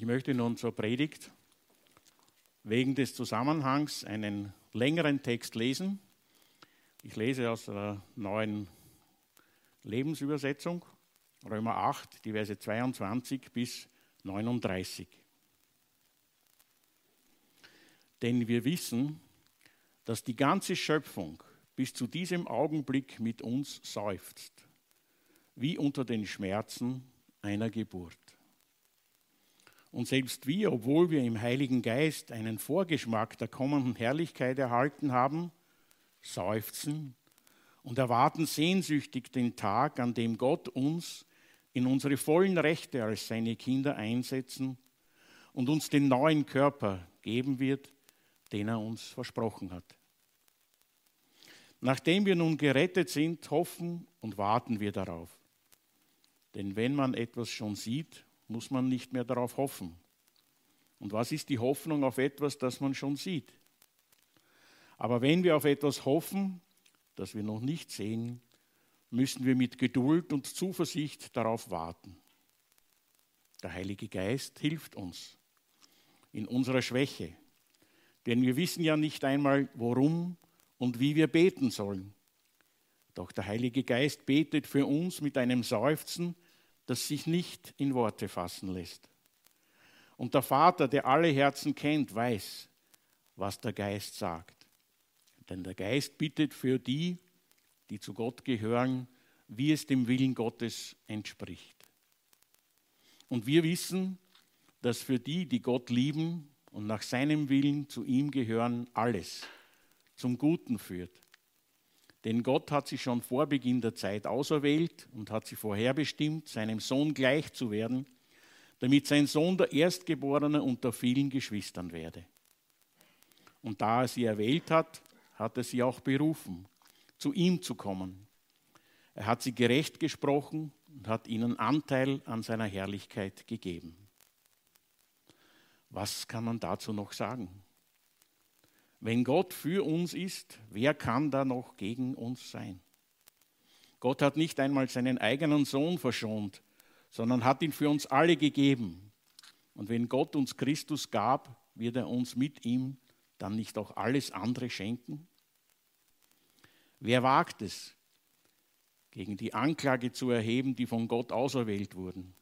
Ich möchte nun zur Predigt wegen des Zusammenhangs einen längeren Text lesen. Ich lese aus der neuen Lebensübersetzung, Römer 8, die Verse 22 bis 39. Denn wir wissen, dass die ganze Schöpfung bis zu diesem Augenblick mit uns seufzt, wie unter den Schmerzen einer Geburt. Und selbst wir, obwohl wir im Heiligen Geist einen Vorgeschmack der kommenden Herrlichkeit erhalten haben, seufzen und erwarten sehnsüchtig den Tag, an dem Gott uns in unsere vollen Rechte als seine Kinder einsetzen und uns den neuen Körper geben wird, den er uns versprochen hat. Nachdem wir nun gerettet sind, hoffen und warten wir darauf. Denn wenn man etwas schon sieht, muss man nicht mehr darauf hoffen. Und was ist die Hoffnung auf etwas, das man schon sieht? Aber wenn wir auf etwas hoffen, das wir noch nicht sehen, müssen wir mit Geduld und Zuversicht darauf warten. Der Heilige Geist hilft uns in unserer Schwäche, denn wir wissen ja nicht einmal, worum und wie wir beten sollen. Doch der Heilige Geist betet für uns mit einem Seufzen, das sich nicht in Worte fassen lässt. Und der Vater, der alle Herzen kennt, weiß, was der Geist sagt. Denn der Geist bittet für die, die zu Gott gehören, wie es dem Willen Gottes entspricht. Und wir wissen, dass für die, die Gott lieben und nach seinem Willen zu ihm gehören, alles zum Guten führt. Denn Gott hat sie schon vor Beginn der Zeit auserwählt und hat sie vorherbestimmt, seinem Sohn gleich zu werden, damit sein Sohn der Erstgeborene unter vielen Geschwistern werde. Und da er sie erwählt hat, hat er sie auch berufen, zu ihm zu kommen. Er hat sie gerecht gesprochen und hat ihnen Anteil an seiner Herrlichkeit gegeben. Was kann man dazu noch sagen? Wenn Gott für uns ist, wer kann da noch gegen uns sein? Gott hat nicht einmal seinen eigenen Sohn verschont, sondern hat ihn für uns alle gegeben. Und wenn Gott uns Christus gab, wird er uns mit ihm dann nicht auch alles andere schenken? Wer wagt es, gegen die Anklage zu erheben, die von Gott auserwählt wurden?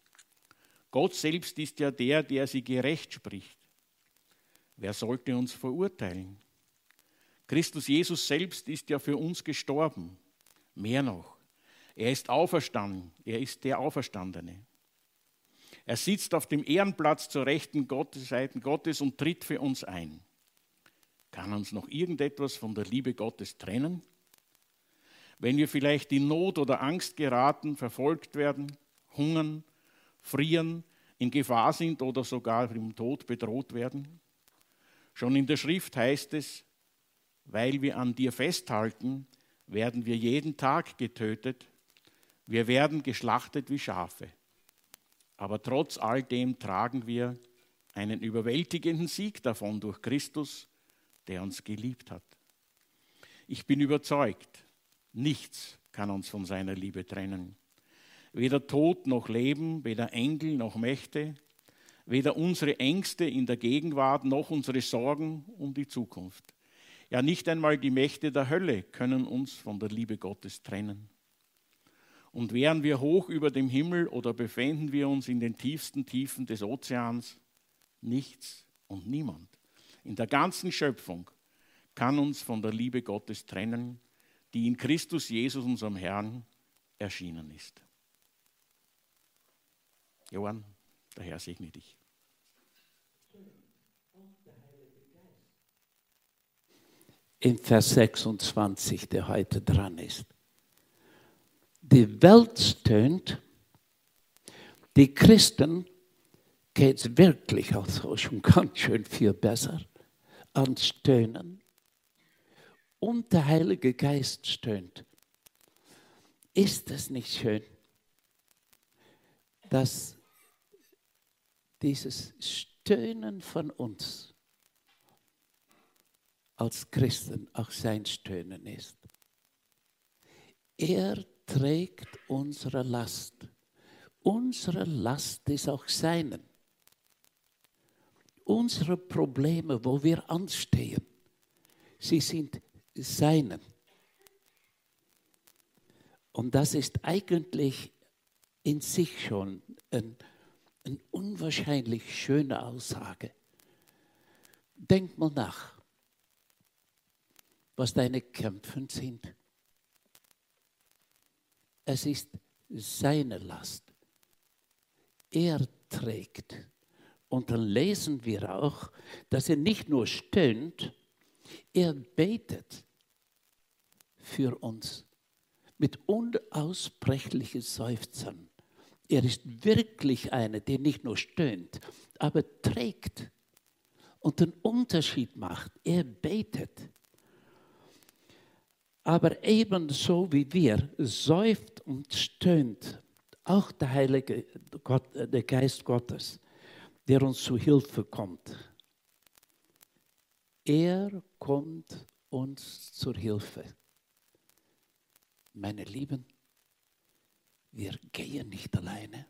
Gott selbst ist ja der, der sie gerecht spricht. Wer sollte uns verurteilen? Christus Jesus selbst ist ja für uns gestorben. Mehr noch, er ist auferstanden. Er ist der Auferstandene. Er sitzt auf dem Ehrenplatz zur rechten Seiten Gottes und tritt für uns ein. Kann uns noch irgendetwas von der Liebe Gottes trennen? Wenn wir vielleicht in Not oder Angst geraten, verfolgt werden, hungern, frieren, in Gefahr sind oder sogar im Tod bedroht werden? Schon in der Schrift heißt es, weil wir an dir festhalten, werden wir jeden Tag getötet. Wir werden geschlachtet wie Schafe. Aber trotz all dem tragen wir einen überwältigenden Sieg davon durch Christus, der uns geliebt hat. Ich bin überzeugt, nichts kann uns von seiner Liebe trennen. Weder Tod noch Leben, weder Engel noch Mächte, weder unsere Ängste in der Gegenwart noch unsere Sorgen um die Zukunft. Ja, nicht einmal die Mächte der Hölle können uns von der Liebe Gottes trennen. Und wären wir hoch über dem Himmel oder befänden wir uns in den tiefsten Tiefen des Ozeans, nichts und niemand in der ganzen Schöpfung kann uns von der Liebe Gottes trennen, die in Christus Jesus, unserem Herrn, erschienen ist. Johann, der Herr segne dich. In Vers 26, der heute dran ist. Die Welt stöhnt, die Christen geht es wirklich also schon ganz schön viel besser an Stöhnen. Und der Heilige Geist stöhnt. Ist es nicht schön, dass dieses Stöhnen von uns als Christen auch sein Stöhnen ist. Er trägt unsere Last. Unsere Last ist auch seinen. unsere Probleme, wo wir anstehen, sie sind seinen. Und das ist eigentlich in sich schon ein, eine unwahrscheinlich schöne Aussage. Denk mal nach, was deine Kämpfe sind. Es ist seine Last. Er trägt. Und dann lesen wir auch, dass er nicht nur stöhnt, er betet für uns mit unaussprechlichen Seufzern. Er ist wirklich einer, der nicht nur stöhnt, aber trägt und den Unterschied macht. Er betet. Aber ebenso wie wir seufzt und stöhnt, auch der Heilige Gott, äh, der Geist Gottes, der uns zu Hilfe kommt. Er kommt uns zur Hilfe. Meine Lieben, wir gehen nicht alleine.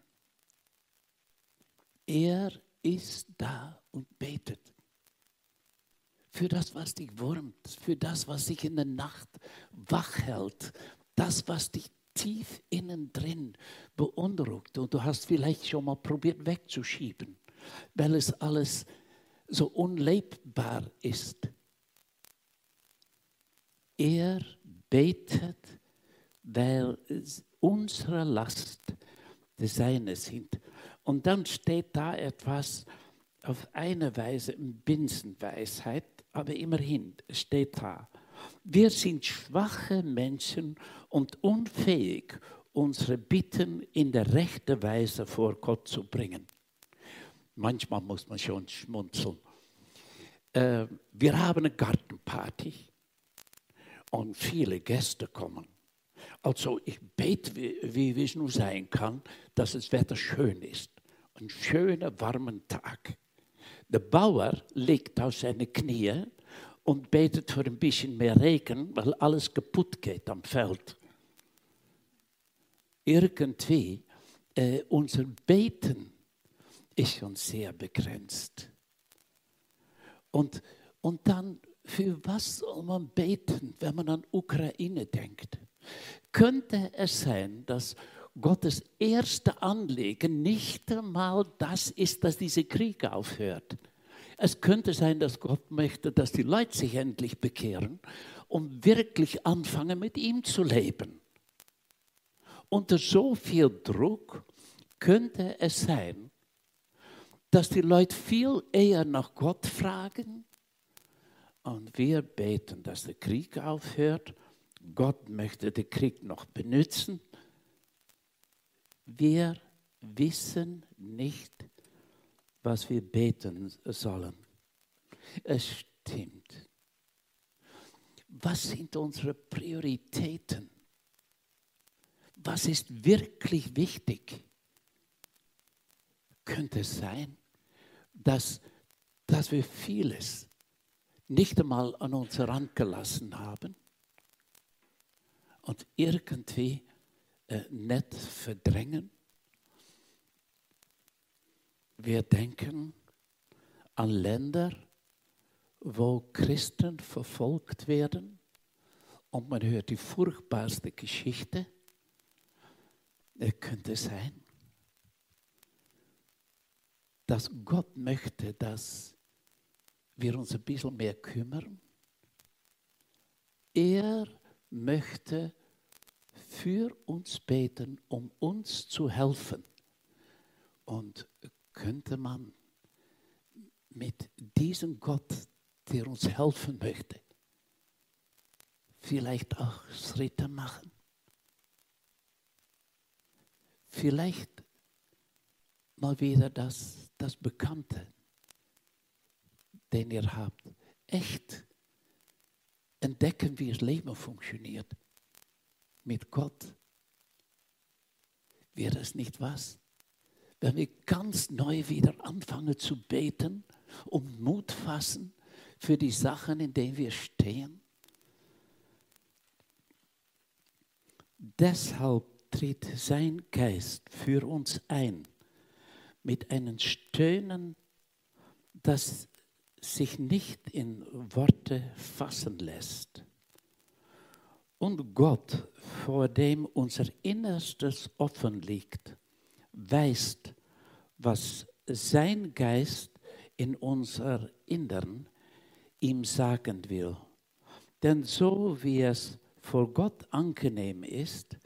Er ist da und betet. Für das, was dich wurmt, für das, was dich in der Nacht wach hält, das, was dich tief innen drin beunruhigt und du hast vielleicht schon mal probiert wegzuschieben, weil es alles so unlebbar ist. Er betet weil unsere Last des Seines sind. Und dann steht da etwas auf eine Weise in Binsenweisheit, aber immerhin steht da, wir sind schwache Menschen und unfähig, unsere Bitten in der rechten Weise vor Gott zu bringen. Manchmal muss man schon schmunzeln. Äh, wir haben eine Gartenparty und viele Gäste kommen. Also ich bete, wie, wie es nur sein kann, dass das Wetter schön ist. Ein schöner, warmer Tag. Der Bauer liegt auf seine Knie und betet für ein bisschen mehr Regen, weil alles kaputt geht am Feld. Irgendwie, äh, unser Beten ist schon sehr begrenzt. Und, und dann, für was soll man beten, wenn man an Ukraine denkt? könnte es sein, dass Gottes erste Anliegen nicht einmal das ist, dass dieser Krieg aufhört. Es könnte sein, dass Gott möchte, dass die Leute sich endlich bekehren und wirklich anfangen, mit ihm zu leben. Unter so viel Druck könnte es sein, dass die Leute viel eher nach Gott fragen und wir beten, dass der Krieg aufhört Gott möchte den Krieg noch benutzen. Wir wissen nicht, was wir beten sollen. Es stimmt. Was sind unsere Prioritäten? Was ist wirklich wichtig? Könnte es sein, dass, dass wir vieles nicht einmal an uns herangelassen haben? und irgendwie äh, nicht verdrängen. Wir denken an Länder, wo Christen verfolgt werden und man hört die furchtbarste Geschichte. Es könnte sein, dass Gott möchte, dass wir uns ein bisschen mehr kümmern. Er möchte für uns beten, um uns zu helfen. Und könnte man mit diesem Gott, der uns helfen möchte, vielleicht auch Schritte machen? Vielleicht mal wieder das, das Bekannte, den ihr habt. Echt entdecken, wie das Leben funktioniert mit Gott, wäre es nicht was? Wenn wir ganz neu wieder anfangen zu beten und Mut fassen für die Sachen, in denen wir stehen. Deshalb tritt sein Geist für uns ein mit einem Stöhnen, das sich nicht in Worte fassen lässt. Und Gott, vor dem unser Innerstes offen liegt, weiß, was sein Geist in unser Innern ihm sagen will. Denn so wie es vor Gott angenehm ist,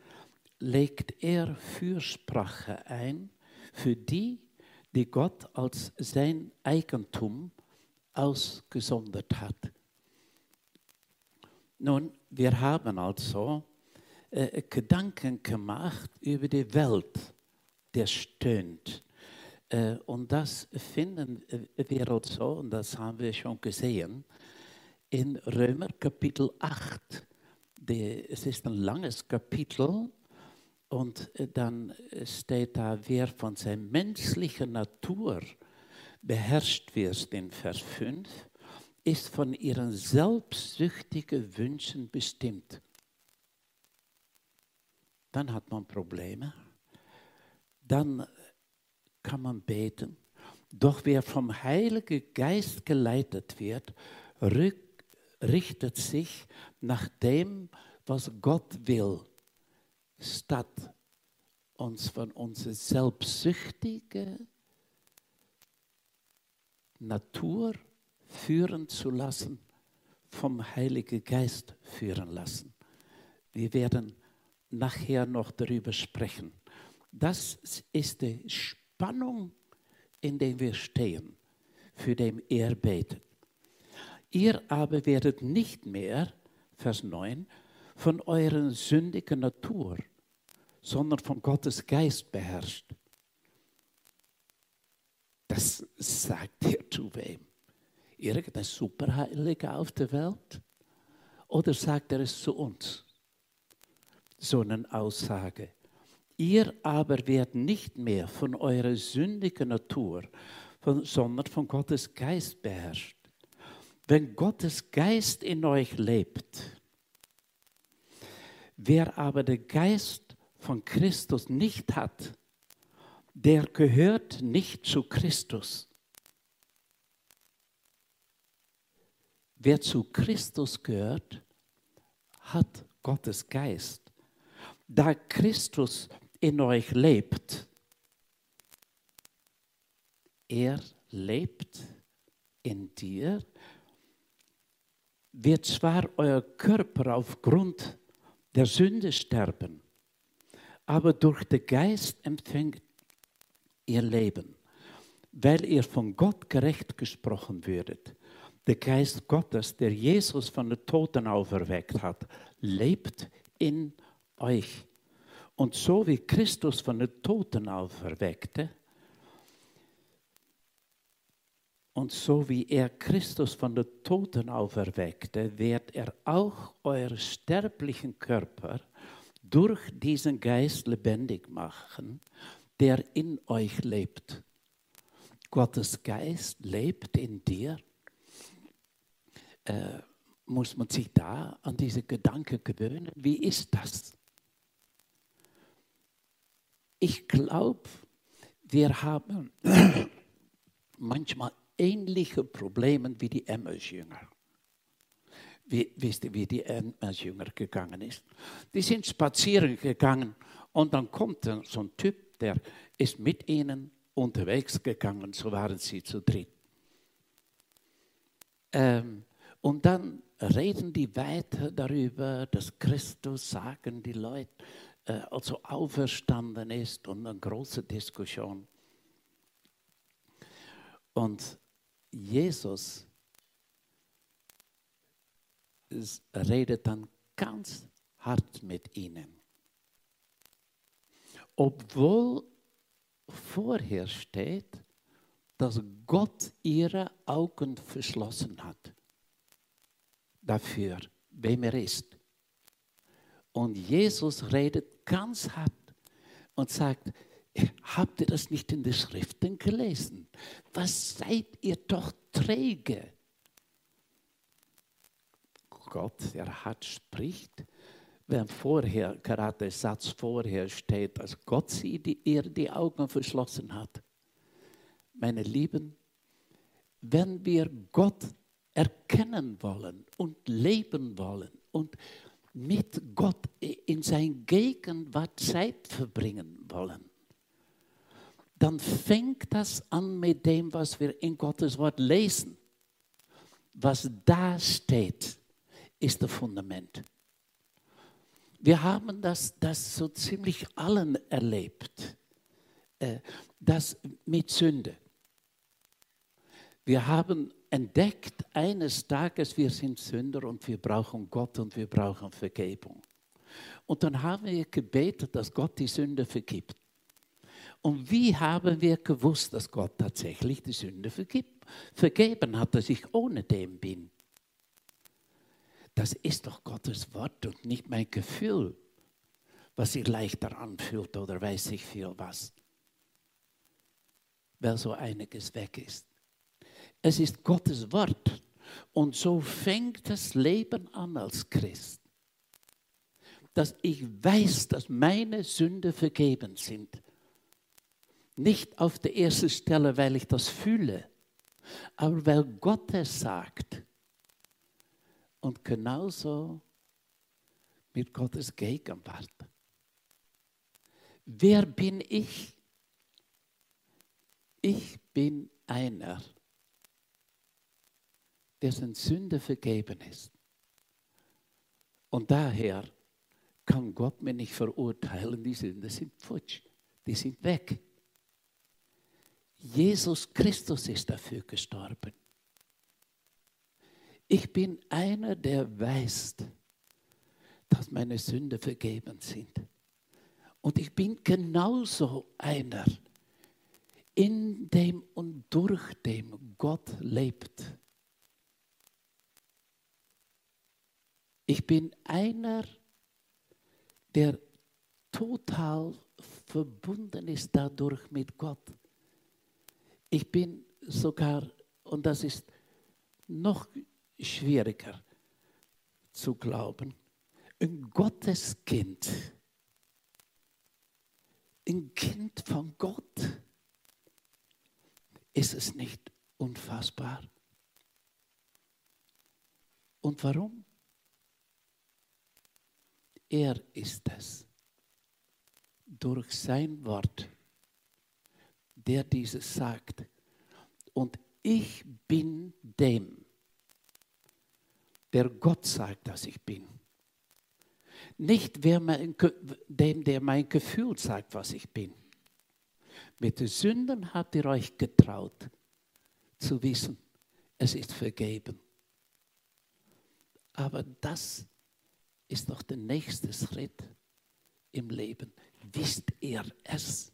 legt er Fürsprache ein für die, die Gott als sein Eigentum ausgesondert hat. Nun, wir haben also äh, Gedanken gemacht über die Welt, der stöhnt. Äh, und das finden wir also, und das haben wir schon gesehen, in Römer Kapitel 8. Die, es ist ein langes Kapitel und dann steht da, wer von seiner menschlichen Natur beherrscht wird in Vers 5, ist von ihren selbstsüchtigen Wünschen bestimmt. Dann hat man Probleme. Dann kann man beten. Doch wer vom Heiligen Geist geleitet wird, richtet sich nach dem, was Gott will, statt uns von unserer selbstsüchtigen Natur führen zu lassen, vom Heiligen Geist führen lassen. Wir werden nachher noch darüber sprechen. Das ist die Spannung, in der wir stehen, für den er betet. Ihr aber werdet nicht mehr, Vers 9, von eurer sündigen Natur, sondern von Gottes Geist beherrscht. Das sagt er zu wem? Irgendein Superheiliger auf der Welt? Oder sagt er es zu uns? So eine Aussage. Ihr aber werdet nicht mehr von eurer sündigen Natur, von, sondern von Gottes Geist beherrscht. Wenn Gottes Geist in euch lebt, wer aber den Geist von Christus nicht hat, der gehört nicht zu Christus. Wer zu Christus gehört, hat Gottes Geist. Da Christus in euch lebt, er lebt in dir, wird zwar euer Körper aufgrund der Sünde sterben, aber durch den Geist empfängt ihr Leben, weil ihr von Gott gerecht gesprochen würdet. Der Geist Gottes, der Jesus von den Toten auferweckt hat, lebt in euch. Und so wie Christus von den Toten auferweckte, und so wie er Christus von den Toten auferweckte, wird er auch euren sterblichen Körper durch diesen Geist lebendig machen der in euch lebt. Gottes Geist lebt in dir. Äh, muss man sich da an diese Gedanken gewöhnen? Wie ist das? Ich glaube, wir haben manchmal ähnliche Probleme wie die Emmaus-Jünger. Wisst ihr, wie die Emmaus-Jünger gegangen ist? Die sind spazieren gegangen und dann kommt so ein Typ, der ist mit ihnen unterwegs gegangen, so waren sie zu dritt. Ähm, und dann reden die weiter darüber, dass Christus, sagen die Leute, äh, also auferstanden ist und eine große Diskussion. Und Jesus redet dann ganz hart mit ihnen obwohl vorher steht, dass Gott ihre Augen verschlossen hat dafür, wem er ist. Und Jesus redet ganz hart und sagt, habt ihr das nicht in den Schriften gelesen? Was seid ihr doch träge? Gott, der hart spricht, wenn vorher, gerade der Satz vorher steht, dass Gott sie die, ihr die Augen verschlossen hat. Meine Lieben, wenn wir Gott erkennen wollen und leben wollen und mit Gott in sein Gegenwart Zeit verbringen wollen, dann fängt das an mit dem, was wir in Gottes Wort lesen. Was da steht, ist das Fundament. Wir haben das, das so ziemlich allen erlebt, äh, das mit Sünde. Wir haben entdeckt eines Tages, wir sind Sünder und wir brauchen Gott und wir brauchen Vergebung. Und dann haben wir gebetet, dass Gott die Sünde vergibt. Und wie haben wir gewusst, dass Gott tatsächlich die Sünde vergibt? Vergeben hat, dass ich ohne dem bin. Das ist doch Gottes Wort und nicht mein Gefühl, was sich leichter anfühlt oder weiß ich viel was. Weil so einiges weg ist. Es ist Gottes Wort. Und so fängt das Leben an als Christ. Dass ich weiß, dass meine Sünde vergeben sind. Nicht auf der ersten Stelle, weil ich das fühle, aber weil Gott es sagt. Und genauso mit Gottes Gegenwart. Wer bin ich? Ich bin einer, dessen Sünde vergeben ist. Und daher kann Gott mir nicht verurteilen, die Sünden sind futsch, die sind weg. Jesus Christus ist dafür gestorben. Ich bin einer, der weiß, dass meine Sünden vergeben sind. Und ich bin genauso einer, in dem und durch dem Gott lebt. Ich bin einer, der total verbunden ist dadurch mit Gott. Ich bin sogar, und das ist noch schwieriger zu glauben, ein Gotteskind. Ein Kind von Gott. Ist es nicht unfassbar? Und warum? Er ist es, durch sein Wort, der dieses sagt. Und ich bin dem, der Gott sagt, dass ich bin. Nicht mein, dem, der mein Gefühl sagt, was ich bin. Mit den Sünden habt ihr euch getraut zu wissen, es ist vergeben. Aber das ist doch der nächste Schritt im Leben. Wisst ihr es,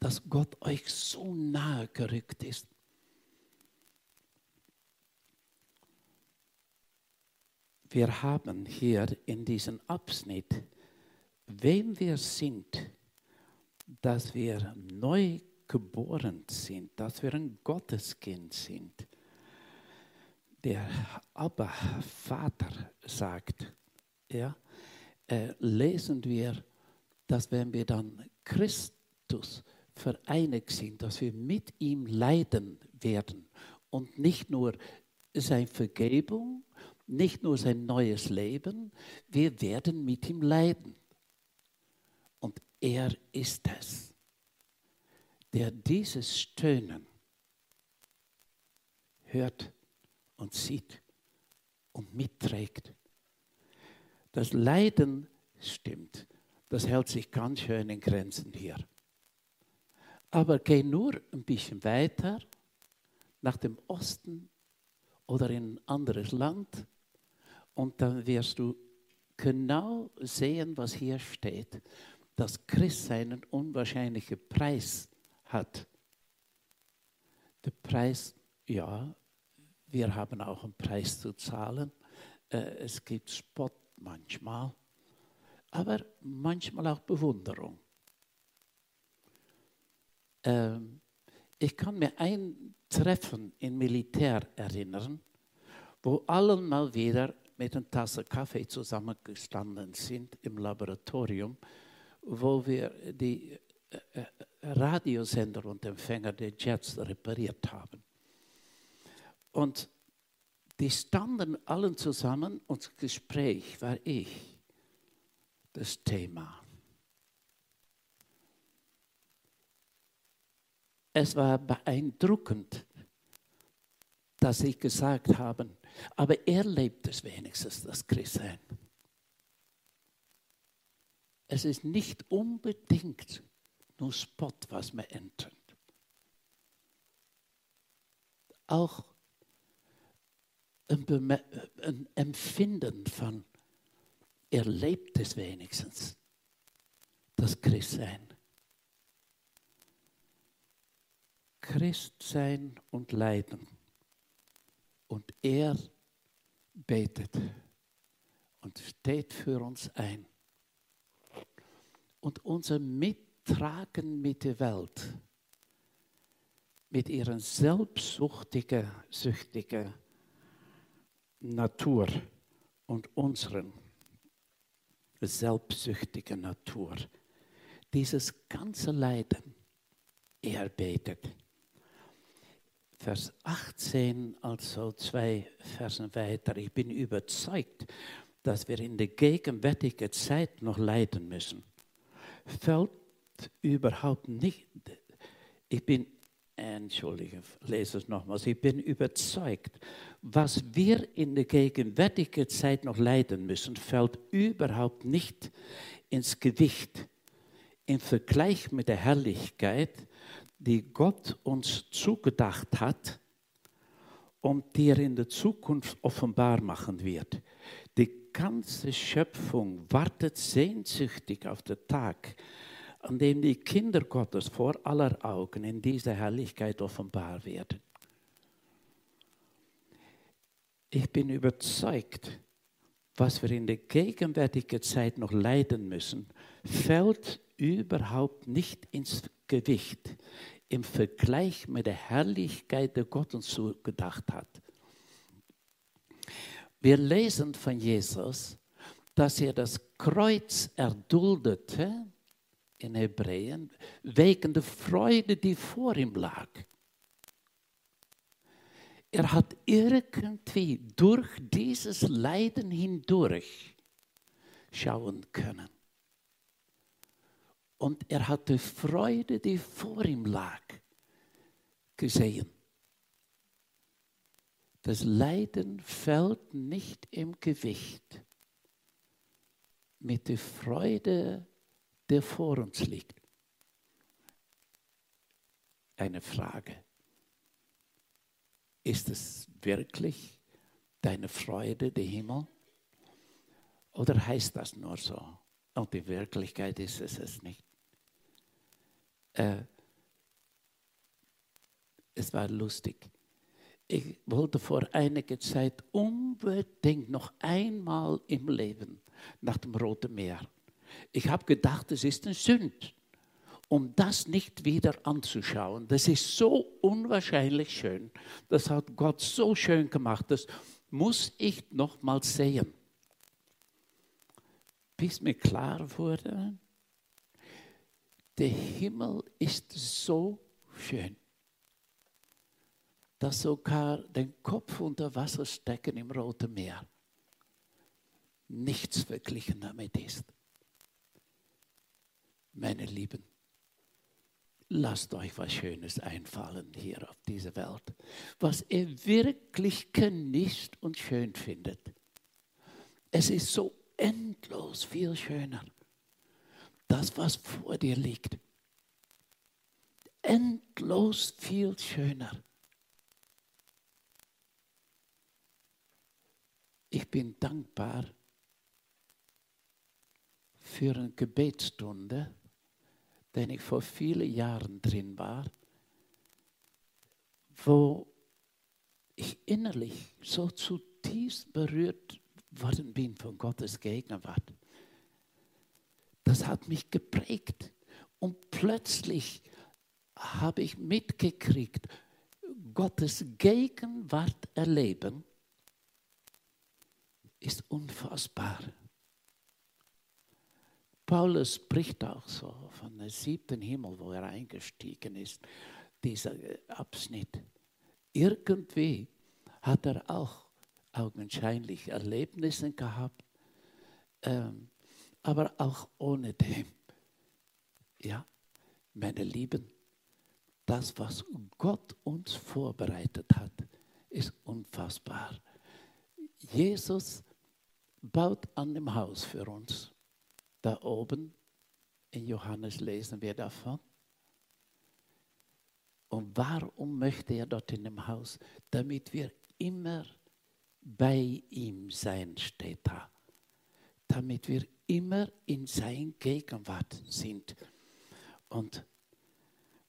dass Gott euch so nahe gerückt ist? Wir haben hier in diesem Abschnitt, wem wir sind, dass wir neu geboren sind, dass wir ein Gotteskind sind. Der Abba Vater sagt, ja, äh, lesen wir, dass wenn wir dann Christus vereinigt sind, dass wir mit ihm leiden werden und nicht nur seine Vergebung, nicht nur sein neues Leben, wir werden mit ihm leiden. Und er ist es, der dieses Stöhnen hört und sieht und mitträgt. Das Leiden stimmt, das hält sich ganz schön in Grenzen hier. Aber geh nur ein bisschen weiter nach dem Osten oder in ein anderes Land und dann wirst du genau sehen, was hier steht, dass Christ einen unwahrscheinlichen Preis hat. Der Preis, ja, wir haben auch einen Preis zu zahlen. Äh, es gibt Spott manchmal, aber manchmal auch Bewunderung. Ähm, ich kann mir ein Treffen im Militär erinnern, wo allen mal wieder mit einer Tasse Kaffee zusammengestanden sind im Laboratorium, wo wir die äh, äh, Radiosender und Empfänger der Jets repariert haben. Und die standen allen zusammen und das Gespräch war ich, das Thema. Es war beeindruckend, dass sie gesagt haben, aber er lebt es wenigstens, das Christsein. Es ist nicht unbedingt nur Spot, was man entert. Auch ein, ein Empfinden von, er lebt es wenigstens, das Christsein. Christsein und Leiden. Und er betet und steht für uns ein. Und unser Mittragen mit der Welt, mit ihrer selbstsuchtigen, süchtigen Natur und unseren selbstsüchtigen Natur, dieses ganze Leiden, er betet. Vers 18, also zwei Versen weiter. Ich bin überzeugt, dass wir in der gegenwärtigen Zeit noch leiden müssen. Fällt überhaupt nicht. Ich bin, entschuldige, lese es nochmals. Ich bin überzeugt, was wir in der gegenwärtigen Zeit noch leiden müssen, fällt überhaupt nicht ins Gewicht im Vergleich mit der Herrlichkeit, die Gott uns zugedacht hat und die er in der Zukunft offenbar machen wird. Die ganze Schöpfung wartet sehnsüchtig auf den Tag, an dem die Kinder Gottes vor aller Augen in dieser Herrlichkeit offenbar werden. Ich bin überzeugt, was wir in der gegenwärtigen Zeit noch leiden müssen, fällt überhaupt nicht ins Gewicht im Vergleich mit der Herrlichkeit, die Gott uns zugedacht hat. Wir lesen von Jesus, dass er das Kreuz erduldete in Hebräen wegen der Freude, die vor ihm lag. Er hat irgendwie durch dieses Leiden hindurch schauen können. Und er hatte Freude, die vor ihm lag, gesehen. Das Leiden fällt nicht im Gewicht mit der Freude, der vor uns liegt. Eine Frage. Ist es wirklich deine Freude, der Himmel? Oder heißt das nur so? Und die Wirklichkeit ist es es nicht. Äh, es war lustig. Ich wollte vor einiger Zeit unbedingt noch einmal im Leben nach dem Roten Meer. Ich habe gedacht, es ist ein Sünd, um das nicht wieder anzuschauen. Das ist so unwahrscheinlich schön. Das hat Gott so schön gemacht. Das muss ich noch mal sehen. Bis mir klar wurde, der Himmel ist so schön, dass sogar den Kopf unter Wasser stecken im Roten Meer nichts verglichen damit ist. Meine Lieben, lasst euch was Schönes einfallen hier auf dieser Welt, was ihr wirklich genießt und schön findet. Es ist so endlos viel schöner das, was vor dir liegt. Endlos viel schöner. Ich bin dankbar für eine Gebetsstunde, den ich vor vielen Jahren drin war, wo ich innerlich so zutiefst berührt worden bin von Gottes Gegenwart das hat mich geprägt. Und plötzlich habe ich mitgekriegt, Gottes Gegenwart erleben ist unfassbar. Paulus spricht auch so von dem siebten Himmel, wo er eingestiegen ist, dieser Abschnitt. Irgendwie hat er auch augenscheinlich Erlebnisse gehabt, ähm, aber auch ohne dem. Ja, meine Lieben, das, was Gott uns vorbereitet hat, ist unfassbar. Jesus baut an dem Haus für uns. Da oben in Johannes lesen wir davon. Und warum möchte er dort in dem Haus? Damit wir immer bei ihm sein, steht da. Damit wir immer in sein Gegenwart sind. Und,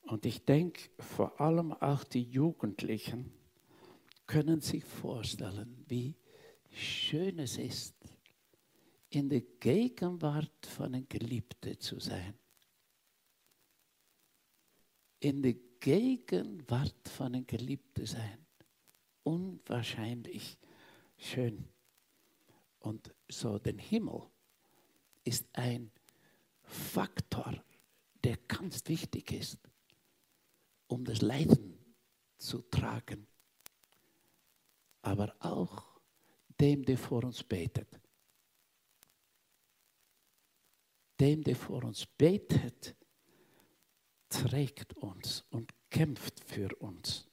und ich denke, vor allem auch die Jugendlichen können sich vorstellen, wie schön es ist, in der Gegenwart von einem Geliebten zu sein. In der Gegenwart von einem Geliebten sein. Unwahrscheinlich schön. Und so der Himmel ist ein Faktor, der ganz wichtig ist, um das Leiden zu tragen, aber auch dem, der vor uns betet. Dem, der vor uns betet, trägt uns und kämpft für uns.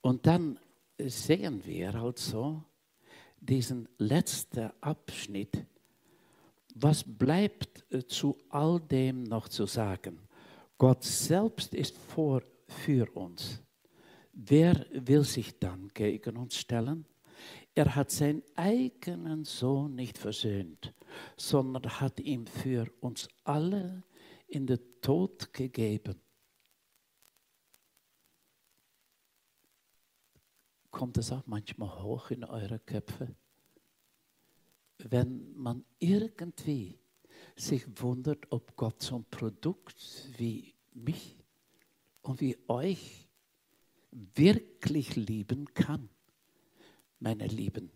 Und dann sehen wir also diesen letzten Abschnitt. Was bleibt zu all dem noch zu sagen? Gott selbst ist vor, für uns. Wer will sich dann gegen uns stellen? Er hat seinen eigenen Sohn nicht versöhnt, sondern hat ihn für uns alle in den Tod gegeben. Kommt es auch manchmal hoch in eure Köpfe? Wenn man irgendwie sich wundert, ob Gott so ein Produkt wie mich und wie euch wirklich lieben kann. Meine Lieben,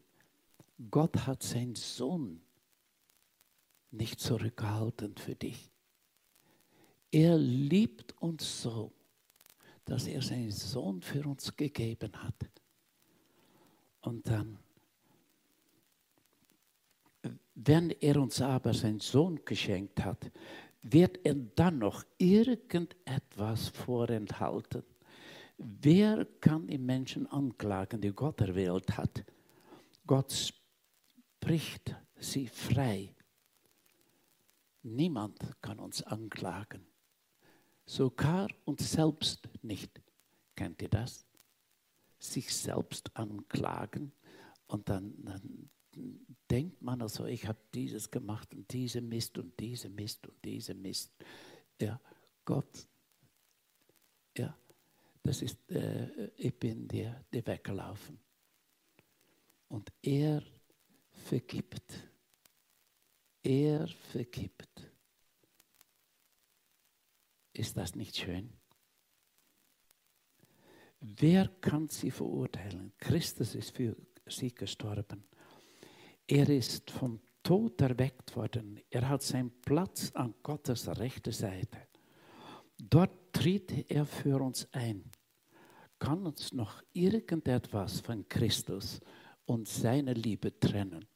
Gott hat seinen Sohn nicht zurückgehalten für dich. Er liebt uns so, dass er seinen Sohn für uns gegeben hat. Und dann, wenn er uns aber seinen Sohn geschenkt hat, wird er dann noch irgendetwas vorenthalten. Wer kann die Menschen anklagen, die Gott erwählt hat? Gott spricht sie frei. Niemand kann uns anklagen. Sogar uns selbst nicht. Kennt ihr das? Sich selbst anklagen und dann, dann denkt man also, ich habe dieses gemacht und diese Mist und diese Mist und diese Mist. Ja, Gott, ja, das ist, äh, ich bin dir, dir weggelaufen. Und er vergibt. Er vergibt. Ist das nicht schön? Wer kann sie verurteilen? Christus ist für sie gestorben. Er ist vom Tod erweckt worden. Er hat seinen Platz an Gottes rechter Seite. Dort tritt er für uns ein. Kann uns noch irgendetwas von Christus und seiner Liebe trennen?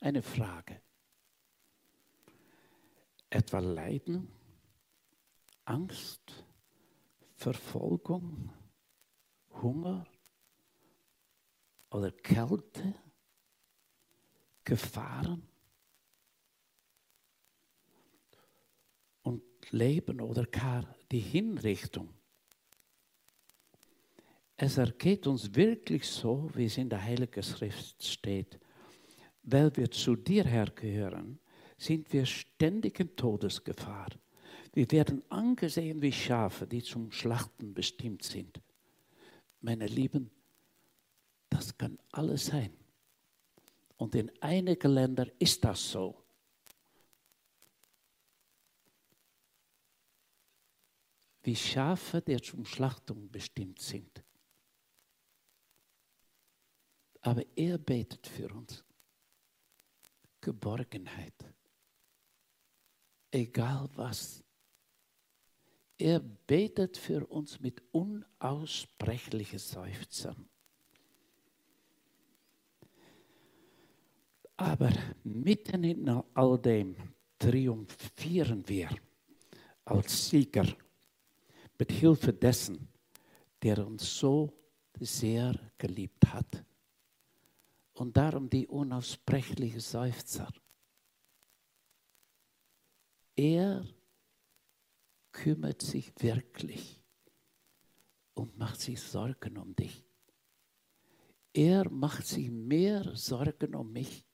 Eine Frage. Etwa Leiden, Angst, Verfolgung, Hunger oder Kälte, Gefahren? Leben oder gar die Hinrichtung. Es ergeht uns wirklich so, wie es in der Heiligen Schrift steht. Weil wir zu dir, Herr, gehören, sind wir ständig in Todesgefahr. Wir werden angesehen wie Schafe, die zum Schlachten bestimmt sind. Meine Lieben, das kann alles sein. Und in einigen Ländern ist das so. wie Schafe, die zum Schlachtung bestimmt sind. Aber er betet für uns. Geborgenheit. Egal was. Er betet für uns mit unaussprechlichen Seufzern. Aber mitten in all dem triumphieren wir als Sieger mit Hilfe dessen, der uns so sehr geliebt hat. Und darum die unaussprechliche Seufzer. Er kümmert sich wirklich und macht sich Sorgen um dich. Er macht sich mehr Sorgen um mich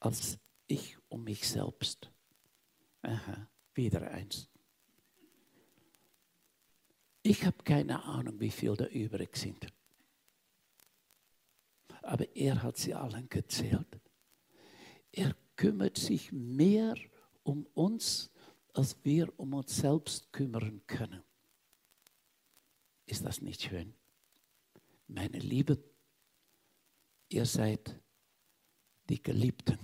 als ich um mich selbst. Aha, wieder eins. Ich habe keine Ahnung, wie viel da übrig sind. Aber er hat sie allen gezählt. Er kümmert sich mehr um uns, als wir um uns selbst kümmern können. Ist das nicht schön? Meine Lieben, ihr seid die Geliebten.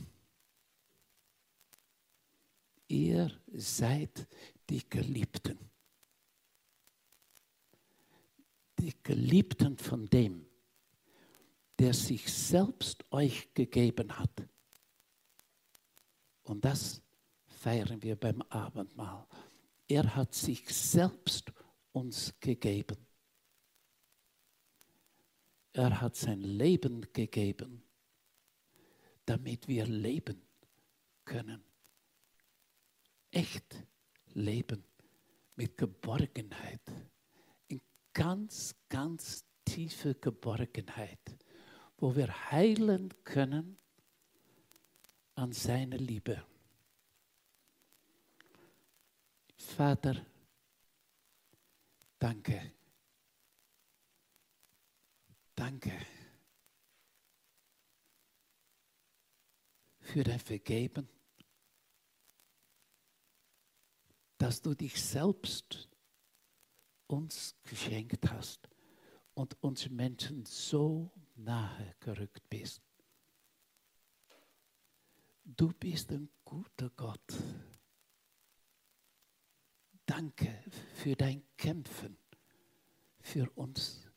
Ihr seid die Geliebten. Die Geliebten von dem, der sich selbst euch gegeben hat. Und das feiern wir beim Abendmahl. Er hat sich selbst uns gegeben. Er hat sein Leben gegeben damit wir leben können. Echt leben mit Geborgenheit. In ganz, ganz tiefe Geborgenheit, wo wir heilen können an seiner Liebe. Vater, danke. Danke. für dein Vergeben, dass du dich selbst uns geschenkt hast und uns Menschen so nahe gerückt bist. Du bist ein guter Gott. Danke für dein Kämpfen für uns,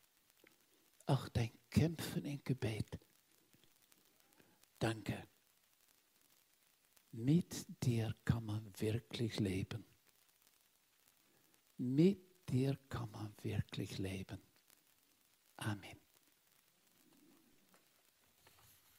auch dein Kämpfen im Gebet. Danke. Mit dir kann man wirklich leben. Mit dir kann man wirklich leben. Amen.